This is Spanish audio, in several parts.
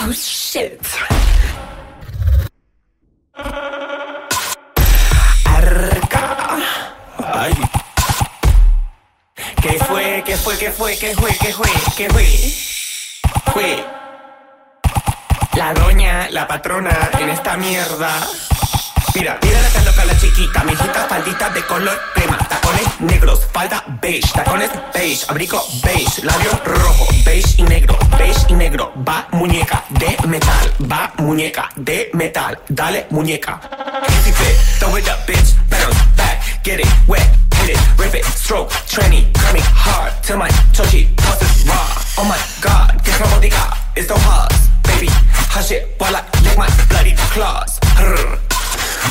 Oh shit. Arca. Ay. ¿Qué fue? ¿Qué fue? ¿Qué fue? ¿Qué fue? ¿Qué fue? ¿Qué fue? La doña, la patrona en esta mierda. Mira, mira la loca la chiquita, mijita, faldita de color crema, tacones negros, falda beige, tacones beige, abrigo beige, labio rojo, beige y negro, negro, va muñeca de metal, va muñeca de metal, dale muñeca. Easy fit, throw it up, bitch, bounce back, get it wet, hit it, rip it, stroke, tranny, coming hard till my chochi is raw. Oh my god, que robótica, it's so hard, baby, hush it while I lick my bloody claws.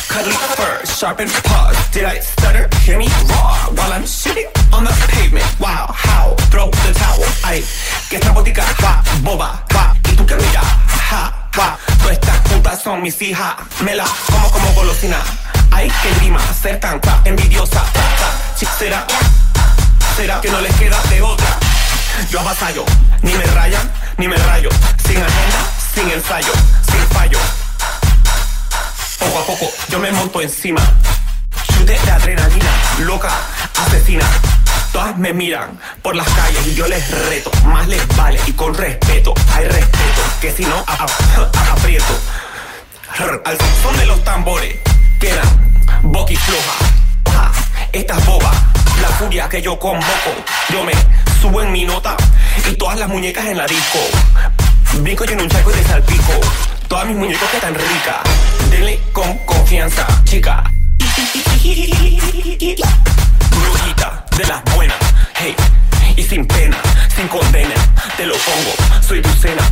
Cuddly fur, sharpened paws. Did I stutter? Hear me roar while I'm shitting on the pavement. Wow, how? Throw the towel. Ay, que esta botica va, boba, mis hijas. Me la como como golosina. Ay, que grima, ser tanta envidiosa. Será, será que no les queda de otra. Yo avasallo, ni me rayan, ni me rayo. Sin agenda, sin ensayo, sin fallo. Poco a poco yo me monto encima. Chute de adrenalina, loca, asesina. Todas me miran por las calles y yo les reto. Más les vale y con respeto. Hay respeto, que si no, aprieto. Al son de los tambores, quedan boquifloja. Ja, Esta es boba, la furia que yo convoco. Yo me subo en mi nota y todas las muñecas en la disco. Brinco yo en un charco y te salpico. Todas mis muñecas que tan ricas. Denle con confianza, chica. Brujita de las buenas, hey. Y sin pena, sin condena, te lo pongo. Soy tu cena,